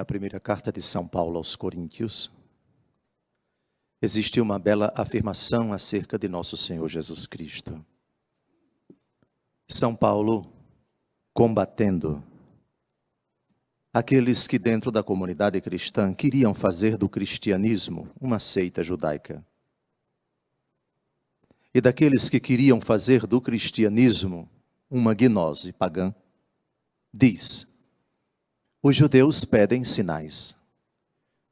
na primeira carta de São Paulo aos Coríntios, existe uma bela afirmação acerca de nosso Senhor Jesus Cristo. São Paulo combatendo aqueles que, dentro da comunidade cristã, queriam fazer do cristianismo uma seita judaica. E daqueles que queriam fazer do cristianismo uma gnose pagã, diz: os judeus pedem sinais,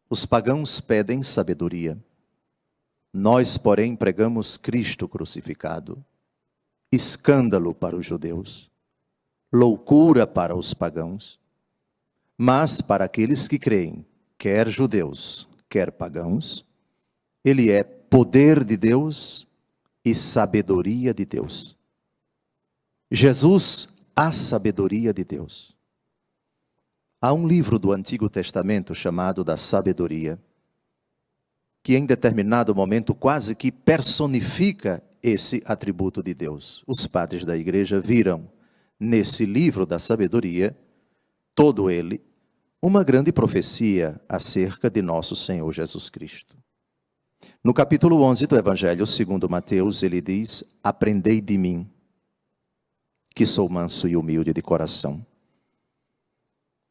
os pagãos pedem sabedoria. Nós, porém, pregamos Cristo crucificado, escândalo para os judeus, loucura para os pagãos, mas para aqueles que creem, quer judeus, quer pagãos, ele é poder de Deus e sabedoria de Deus. Jesus, a sabedoria de Deus. Há um livro do Antigo Testamento chamado da Sabedoria, que em determinado momento quase que personifica esse atributo de Deus. Os padres da igreja viram nesse livro da sabedoria, todo ele, uma grande profecia acerca de nosso Senhor Jesus Cristo. No capítulo 11 do Evangelho segundo Mateus, ele diz: Aprendei de mim, que sou manso e humilde de coração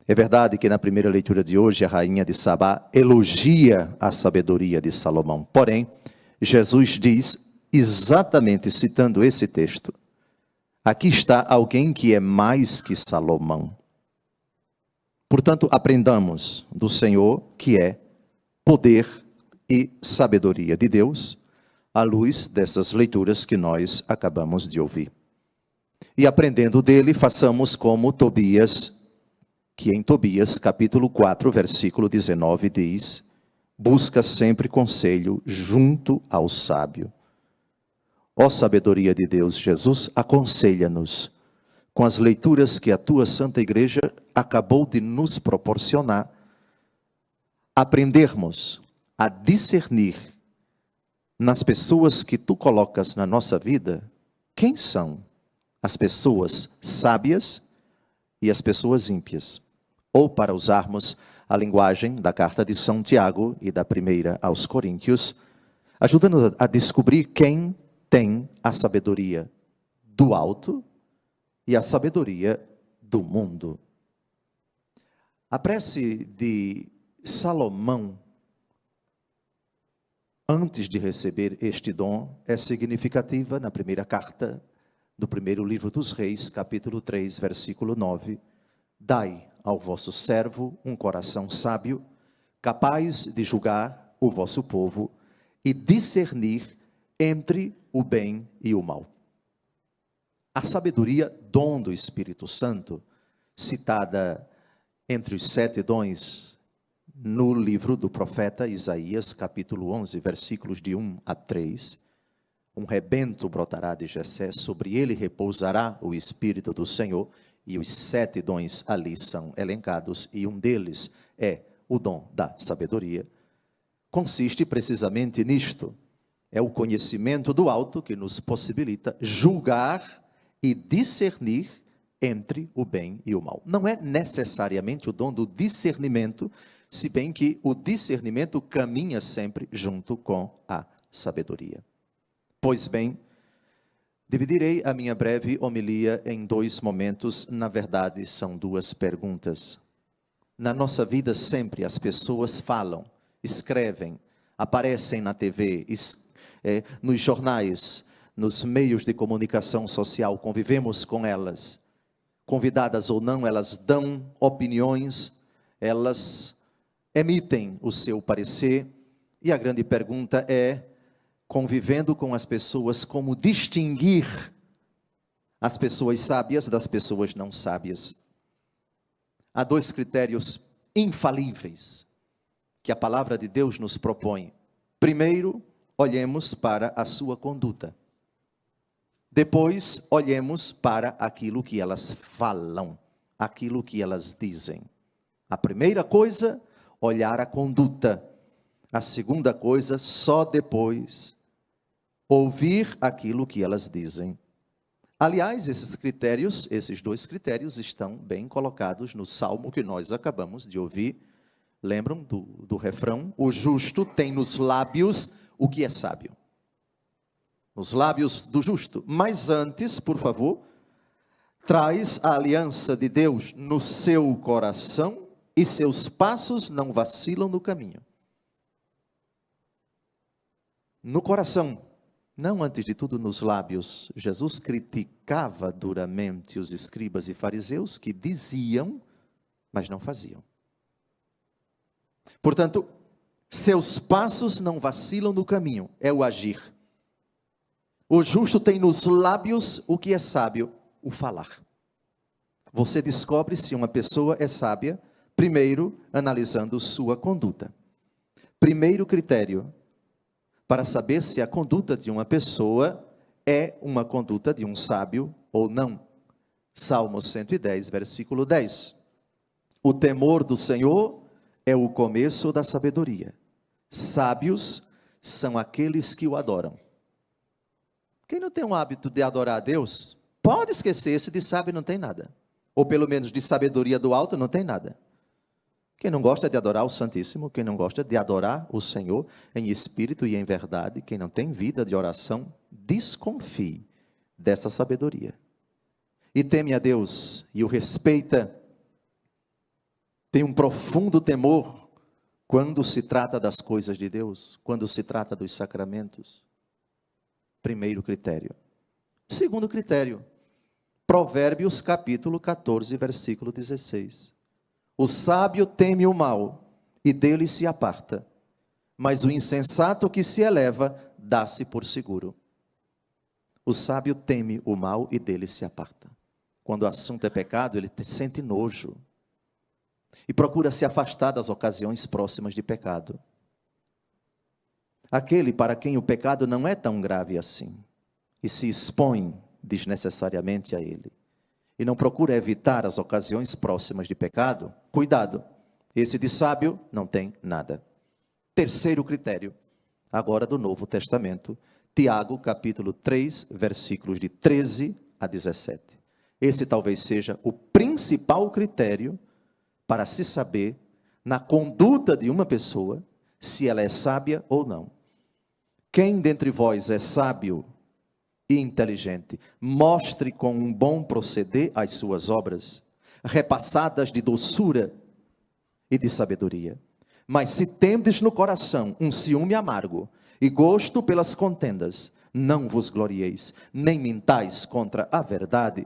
é verdade que na primeira leitura de hoje a rainha de Sabá elogia a sabedoria de Salomão. Porém, Jesus diz, exatamente citando esse texto: aqui está alguém que é mais que Salomão. Portanto, aprendamos do Senhor que é poder e sabedoria de Deus, à luz dessas leituras que nós acabamos de ouvir. E aprendendo dele, façamos como Tobias que em Tobias, capítulo 4, versículo 19, diz: Busca sempre conselho junto ao sábio. Ó sabedoria de Deus, Jesus, aconselha-nos com as leituras que a tua Santa Igreja acabou de nos proporcionar, aprendermos a discernir nas pessoas que tu colocas na nossa vida quem são as pessoas sábias e as pessoas ímpias ou para usarmos a linguagem da carta de São Tiago e da primeira aos Coríntios, ajuda-nos a descobrir quem tem a sabedoria do alto e a sabedoria do mundo. A prece de Salomão, antes de receber este dom, é significativa na primeira carta do primeiro livro dos Reis, capítulo 3, versículo 9. Dai ao vosso servo um coração sábio, capaz de julgar o vosso povo e discernir entre o bem e o mal. A sabedoria, dom do Espírito Santo, citada entre os sete dons no livro do profeta Isaías, capítulo 11, versículos de 1 a 3. Um rebento brotará de Jessé, sobre ele repousará o Espírito do Senhor, e os sete dons ali são elencados, e um deles é o dom da sabedoria, consiste precisamente nisto: é o conhecimento do alto que nos possibilita julgar e discernir entre o bem e o mal. Não é necessariamente o dom do discernimento, se bem que o discernimento caminha sempre junto com a sabedoria. Pois bem, Dividirei a minha breve homilia em dois momentos, na verdade, são duas perguntas. Na nossa vida, sempre as pessoas falam, escrevem, aparecem na TV, é, nos jornais, nos meios de comunicação social, convivemos com elas. Convidadas ou não, elas dão opiniões, elas emitem o seu parecer, e a grande pergunta é: convivendo com as pessoas, como distinguir as pessoas sábias das pessoas não sábias. Há dois critérios infalíveis que a palavra de Deus nos propõe. Primeiro, olhemos para a sua conduta. Depois, olhemos para aquilo que elas falam, aquilo que elas dizem. A primeira coisa, olhar a conduta. A segunda coisa, só depois ouvir aquilo que elas dizem. Aliás, esses critérios, esses dois critérios estão bem colocados no salmo que nós acabamos de ouvir, Lembram do, do refrão? O justo tem nos lábios o que é sábio. Nos lábios do justo. Mas antes, por favor, traz a aliança de Deus no seu coração e seus passos não vacilam no caminho. No coração, não antes de tudo nos lábios, Jesus criticava duramente os escribas e fariseus que diziam, mas não faziam. Portanto, seus passos não vacilam no caminho, é o agir. O justo tem nos lábios o que é sábio, o falar. Você descobre se uma pessoa é sábia, primeiro analisando sua conduta. Primeiro critério para saber se a conduta de uma pessoa é uma conduta de um sábio ou não. Salmo 110, versículo 10. O temor do Senhor é o começo da sabedoria. Sábios são aqueles que o adoram. Quem não tem o hábito de adorar a Deus, pode esquecer-se de sábio não tem nada. Ou pelo menos de sabedoria do alto não tem nada. Quem não gosta de adorar o Santíssimo, quem não gosta de adorar o Senhor em espírito e em verdade, quem não tem vida de oração, desconfie dessa sabedoria. E teme a Deus e o respeita tem um profundo temor quando se trata das coisas de Deus, quando se trata dos sacramentos. Primeiro critério. Segundo critério, Provérbios capítulo 14, versículo 16. O sábio teme o mal e dele se aparta, mas o insensato que se eleva dá-se por seguro. O sábio teme o mal e dele se aparta. Quando o assunto é pecado, ele sente nojo, e procura se afastar das ocasiões próximas de pecado. Aquele para quem o pecado não é tão grave assim e se expõe desnecessariamente a ele e não procura evitar as ocasiões próximas de pecado, cuidado, esse de sábio não tem nada. Terceiro critério, agora do Novo Testamento, Tiago, capítulo 3, versículos de 13 a 17. Esse talvez seja o principal critério para se saber na conduta de uma pessoa se ela é sábia ou não. Quem dentre vós é sábio e inteligente, mostre com um bom proceder as suas obras, repassadas de doçura e de sabedoria. Mas se tendes no coração um ciúme amargo e gosto pelas contendas, não vos glorieis, nem mintais contra a verdade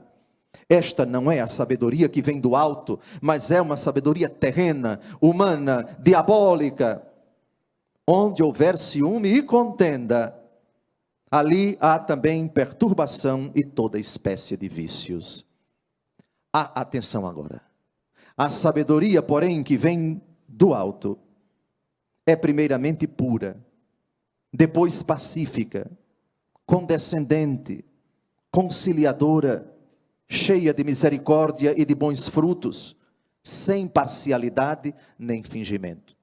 esta não é a sabedoria que vem do alto, mas é uma sabedoria terrena, humana, diabólica. Onde houver ciúme e contenda, ali há também perturbação e toda espécie de vícios. Há atenção agora. A sabedoria, porém, que vem do alto, é primeiramente pura, depois pacífica, condescendente, conciliadora, cheia de misericórdia e de bons frutos, sem parcialidade nem fingimento.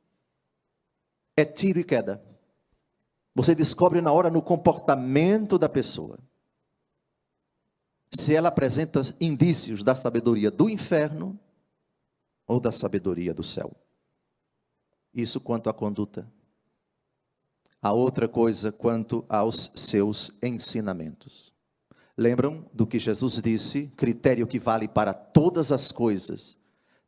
É tiro e queda. Você descobre na hora no comportamento da pessoa se ela apresenta indícios da sabedoria do inferno ou da sabedoria do céu. Isso quanto à conduta. A outra coisa quanto aos seus ensinamentos. Lembram do que Jesus disse? Critério que vale para todas as coisas,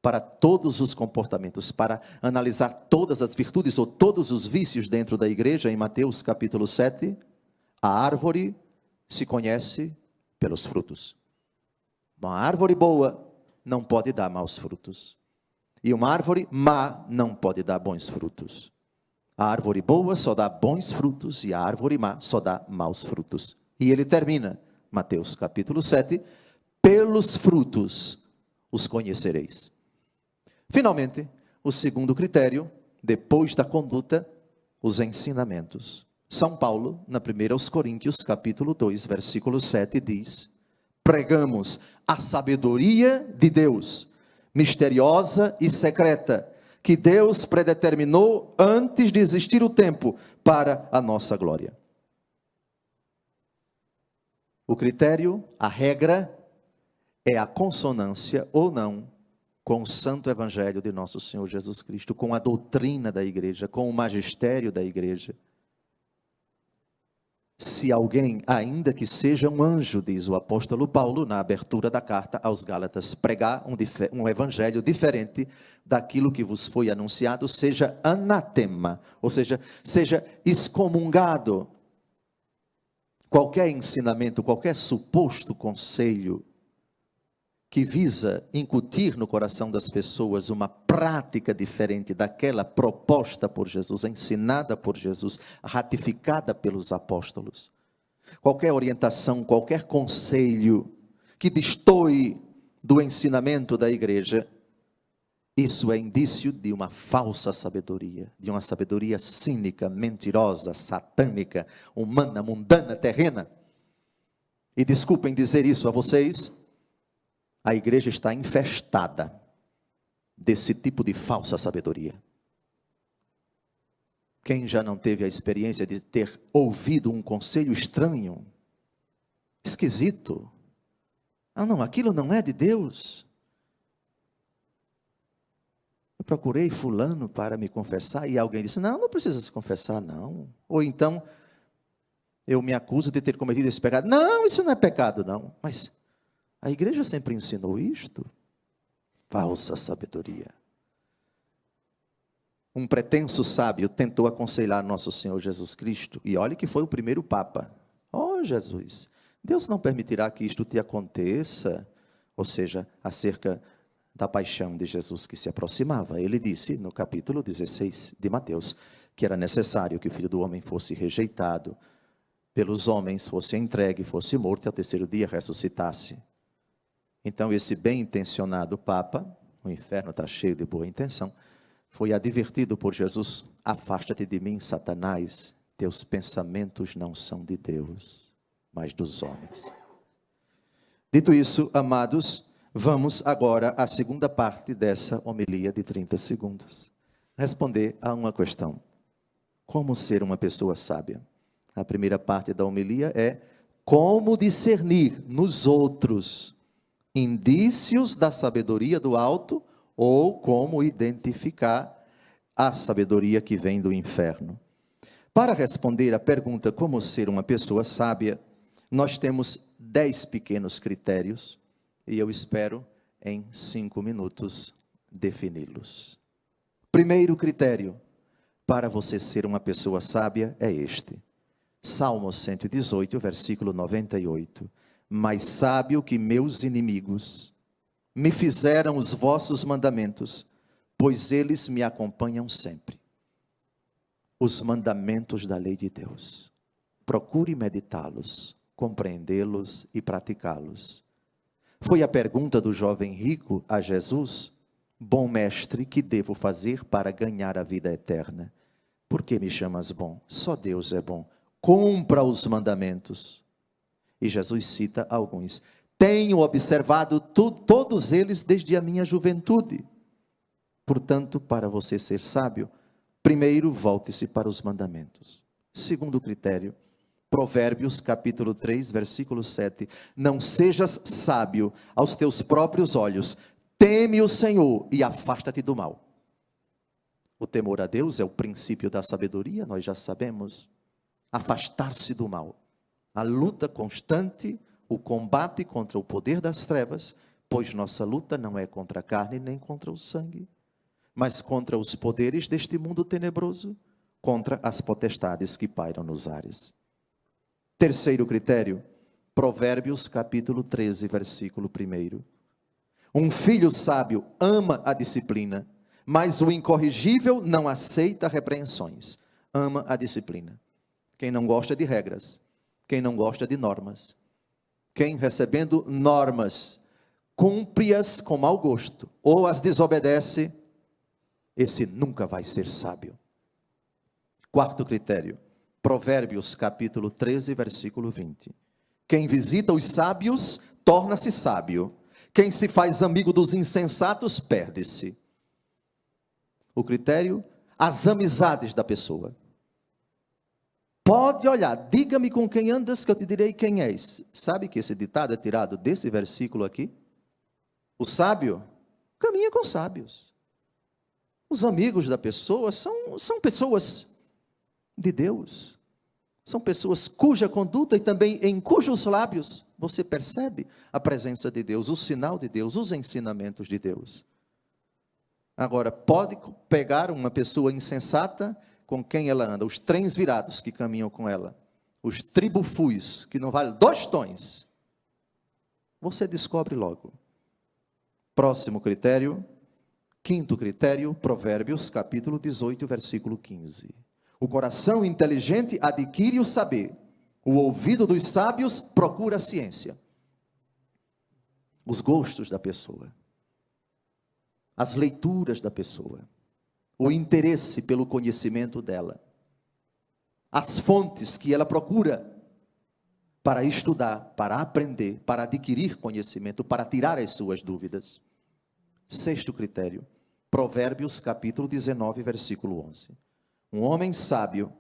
para todos os comportamentos, para analisar todas as virtudes ou todos os vícios dentro da igreja, em Mateus capítulo 7. A árvore se conhece pelos frutos. Uma árvore boa não pode dar maus frutos. E uma árvore má não pode dar bons frutos. A árvore boa só dá bons frutos e a árvore má só dá maus frutos. E ele termina Mateus capítulo 7, pelos frutos os conhecereis. Finalmente, o segundo critério, depois da conduta, os ensinamentos. São Paulo, na primeira aos Coríntios, capítulo 2, versículo 7, diz: Pregamos a sabedoria de Deus, misteriosa e secreta, que Deus predeterminou antes de existir o tempo para a nossa glória. O critério, a regra, é a consonância ou não com o santo evangelho de nosso Senhor Jesus Cristo, com a doutrina da igreja, com o magistério da igreja. Se alguém, ainda que seja um anjo, diz o apóstolo Paulo na abertura da carta aos Gálatas, pregar um, um, evangelho diferente daquilo que vos foi anunciado, seja anatema, ou seja, seja excomungado. Qualquer ensinamento, qualquer suposto conselho que visa incutir no coração das pessoas uma prática diferente daquela proposta por Jesus, ensinada por Jesus, ratificada pelos apóstolos. Qualquer orientação, qualquer conselho que destoie do ensinamento da igreja, isso é indício de uma falsa sabedoria, de uma sabedoria cínica, mentirosa, satânica, humana, mundana, terrena. E desculpem dizer isso a vocês, a igreja está infestada desse tipo de falsa sabedoria. Quem já não teve a experiência de ter ouvido um conselho estranho, esquisito? Ah, não, aquilo não é de Deus. Eu procurei fulano para me confessar e alguém disse: "Não, não precisa se confessar não". Ou então eu me acuso de ter cometido esse pecado. Não, isso não é pecado não. Mas a igreja sempre ensinou isto. Falsa sabedoria. Um pretenso sábio tentou aconselhar nosso Senhor Jesus Cristo, e olhe que foi o primeiro Papa. Oh, Jesus, Deus não permitirá que isto te aconteça, ou seja, acerca da paixão de Jesus que se aproximava. Ele disse no capítulo 16 de Mateus que era necessário que o filho do homem fosse rejeitado pelos homens, fosse entregue, fosse morto e ao terceiro dia ressuscitasse. Então, esse bem intencionado Papa, o inferno está cheio de boa intenção, foi advertido por Jesus: Afasta-te de mim, Satanás, teus pensamentos não são de Deus, mas dos homens. Dito isso, amados, vamos agora à segunda parte dessa homilia de 30 segundos. Responder a uma questão: Como ser uma pessoa sábia? A primeira parte da homilia é como discernir nos outros indícios da sabedoria do alto ou como identificar a sabedoria que vem do inferno. Para responder à pergunta como ser uma pessoa sábia, nós temos dez pequenos critérios e eu espero em cinco minutos defini-los. Primeiro critério para você ser uma pessoa sábia é este. Salmo 118, versículo 98 mais sábio que meus inimigos. Me fizeram os vossos mandamentos, pois eles me acompanham sempre. Os mandamentos da lei de Deus. Procure meditá-los, compreendê-los e praticá-los. Foi a pergunta do jovem rico a Jesus: Bom mestre, que devo fazer para ganhar a vida eterna? Por que me chamas bom? Só Deus é bom. Cumpra os mandamentos. E Jesus cita alguns. Tenho observado tu, todos eles desde a minha juventude. Portanto, para você ser sábio, primeiro volte-se para os mandamentos. Segundo critério, Provérbios capítulo 3, versículo 7. Não sejas sábio aos teus próprios olhos, teme o Senhor e afasta-te do mal. O temor a Deus é o princípio da sabedoria, nós já sabemos. Afastar-se do mal a luta constante, o combate contra o poder das trevas, pois nossa luta não é contra a carne nem contra o sangue, mas contra os poderes deste mundo tenebroso, contra as potestades que pairam nos ares. Terceiro critério, Provérbios capítulo 13, versículo 1. Um filho sábio ama a disciplina, mas o incorrigível não aceita repreensões. Ama a disciplina. Quem não gosta de regras, quem não gosta de normas. Quem recebendo normas cumpre-as com mau gosto ou as desobedece, esse nunca vai ser sábio. Quarto critério, Provérbios capítulo 13, versículo 20. Quem visita os sábios torna-se sábio. Quem se faz amigo dos insensatos perde-se. O critério, as amizades da pessoa. Pode olhar, diga-me com quem andas, que eu te direi quem és. Sabe que esse ditado é tirado desse versículo aqui? O sábio caminha com sábios. Os amigos da pessoa são, são pessoas de Deus. São pessoas cuja conduta e também em cujos lábios você percebe a presença de Deus, o sinal de Deus, os ensinamentos de Deus. Agora, pode pegar uma pessoa insensata com quem ela anda, os trens virados que caminham com ela, os tribufus, que não valem dois tons, você descobre logo. Próximo critério, quinto critério, Provérbios, capítulo 18, versículo 15. O coração inteligente adquire o saber, o ouvido dos sábios procura a ciência. Os gostos da pessoa, as leituras da pessoa, o interesse pelo conhecimento dela, as fontes que ela procura para estudar, para aprender, para adquirir conhecimento, para tirar as suas dúvidas. Sexto critério, Provérbios capítulo 19, versículo 11. Um homem sábio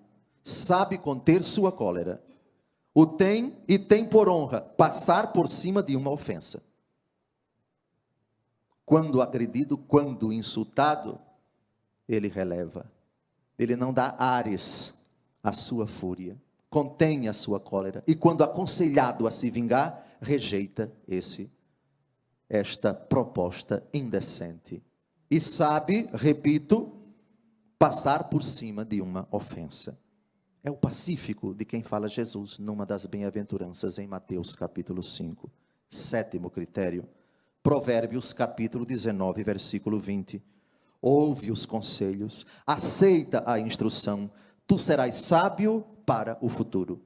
sabe conter sua cólera o tem e tem por honra passar por cima de uma ofensa. Quando agredido, quando insultado, ele releva. Ele não dá ares à sua fúria, contém a sua cólera e quando aconselhado a se vingar, rejeita esse esta proposta indecente. E sabe, repito, passar por cima de uma ofensa. É o pacífico de quem fala Jesus numa das bem-aventuranças em Mateus capítulo 5. Sétimo critério, Provérbios capítulo 19, versículo 20. Ouve os conselhos, aceita a instrução, tu serás sábio para o futuro.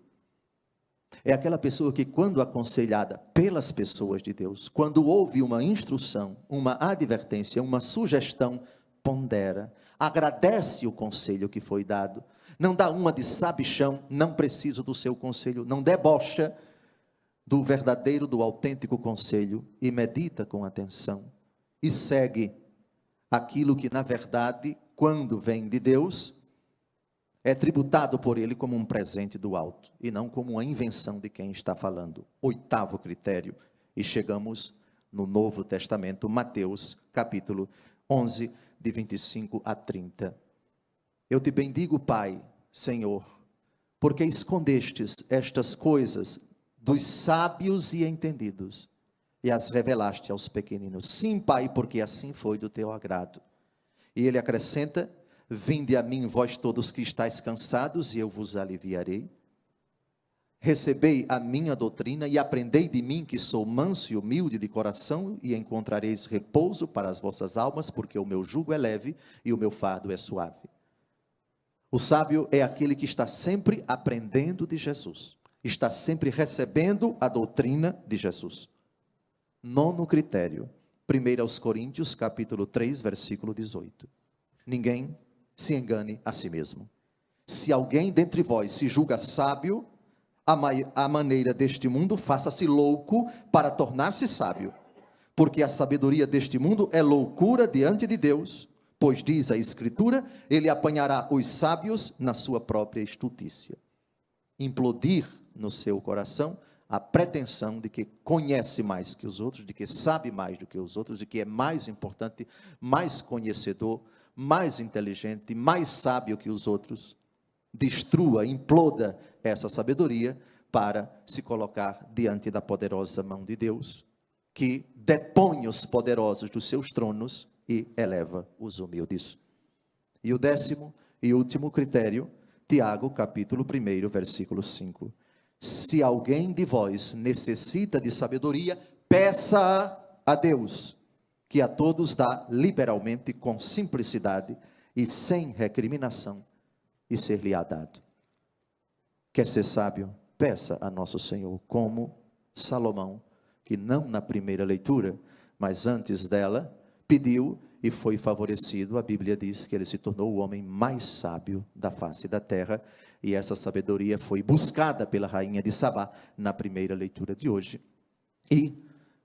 É aquela pessoa que, quando aconselhada pelas pessoas de Deus, quando ouve uma instrução, uma advertência, uma sugestão, pondera, agradece o conselho que foi dado, não dá uma de sabichão, não preciso do seu conselho, não debocha do verdadeiro, do autêntico conselho e medita com atenção e segue aquilo que, na verdade, quando vem de Deus, é tributado por ele como um presente do alto e não como uma invenção de quem está falando. Oitavo critério, e chegamos no Novo Testamento, Mateus, capítulo 11, de 25 a 30. Eu te bendigo, Pai, Senhor, porque escondestes estas coisas dos sábios e entendidos e as revelaste aos pequeninos. Sim, Pai, porque assim foi do teu agrado. E ele acrescenta: Vinde a mim, vós todos que estáis cansados, e eu vos aliviarei. Recebei a minha doutrina e aprendei de mim, que sou manso e humilde de coração, e encontrareis repouso para as vossas almas, porque o meu jugo é leve e o meu fardo é suave. O sábio é aquele que está sempre aprendendo de Jesus, está sempre recebendo a doutrina de Jesus. Nono critério, 1 aos Coríntios, capítulo 3, versículo 18. Ninguém se engane a si mesmo. Se alguém dentre vós se julga sábio, a maneira deste mundo, faça-se louco para tornar-se sábio. Porque a sabedoria deste mundo é loucura diante de Deus Pois diz a Escritura: ele apanhará os sábios na sua própria estutícia. Implodir no seu coração a pretensão de que conhece mais que os outros, de que sabe mais do que os outros, de que é mais importante, mais conhecedor, mais inteligente, mais sábio que os outros. Destrua, imploda essa sabedoria para se colocar diante da poderosa mão de Deus, que depõe os poderosos dos seus tronos e eleva os humildes. E o décimo e último critério, Tiago, capítulo 1, versículo 5. Se alguém de vós necessita de sabedoria, peça a Deus, que a todos dá liberalmente, com simplicidade e sem recriminação, e ser-lhe-á dado. Quer ser sábio? Peça a nosso Senhor, como Salomão, que não na primeira leitura, mas antes dela, pediu e foi favorecido. A Bíblia diz que ele se tornou o homem mais sábio da face da terra, e essa sabedoria foi buscada pela rainha de Sabá na primeira leitura de hoje. E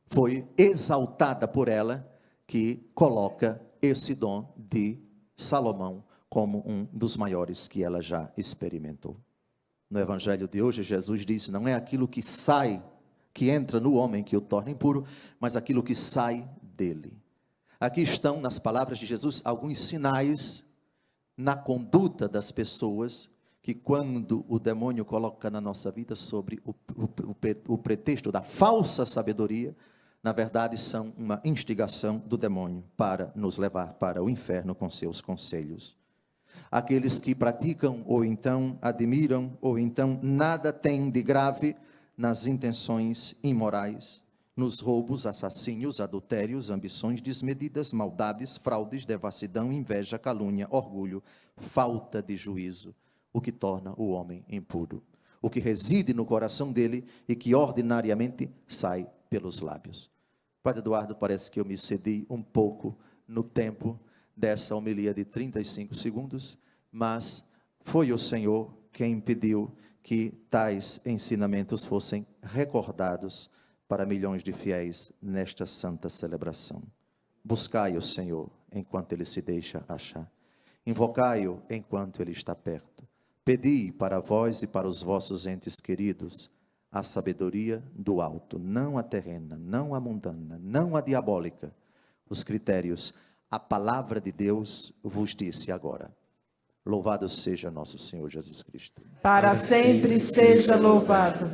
foi exaltada por ela, que coloca esse dom de Salomão como um dos maiores que ela já experimentou. No evangelho de hoje, Jesus disse: Não é aquilo que sai, que entra no homem que o torna impuro, mas aquilo que sai dele Aqui estão, nas palavras de Jesus, alguns sinais na conduta das pessoas que, quando o demônio coloca na nossa vida sobre o, o, o pretexto da falsa sabedoria, na verdade são uma instigação do demônio para nos levar para o inferno com seus conselhos. Aqueles que praticam ou então admiram ou então nada têm de grave nas intenções imorais, nos roubos, assassínios, adultérios, ambições desmedidas, maldades, fraudes, devassidão, inveja, calúnia, orgulho, falta de juízo, o que torna o homem impuro, o que reside no coração dele e que ordinariamente sai pelos lábios. Padre Eduardo, parece que eu me cedi um pouco no tempo dessa homilia de 35 segundos, mas foi o Senhor quem impediu que tais ensinamentos fossem recordados para milhões de fiéis nesta santa celebração. Buscai o Senhor enquanto ele se deixa achar. Invocai-o enquanto ele está perto. Pedi para vós e para os vossos entes queridos a sabedoria do alto, não a terrena, não a mundana, não a diabólica. Os critérios, a palavra de Deus vos disse agora. Louvado seja nosso Senhor Jesus Cristo. Para sempre seja louvado.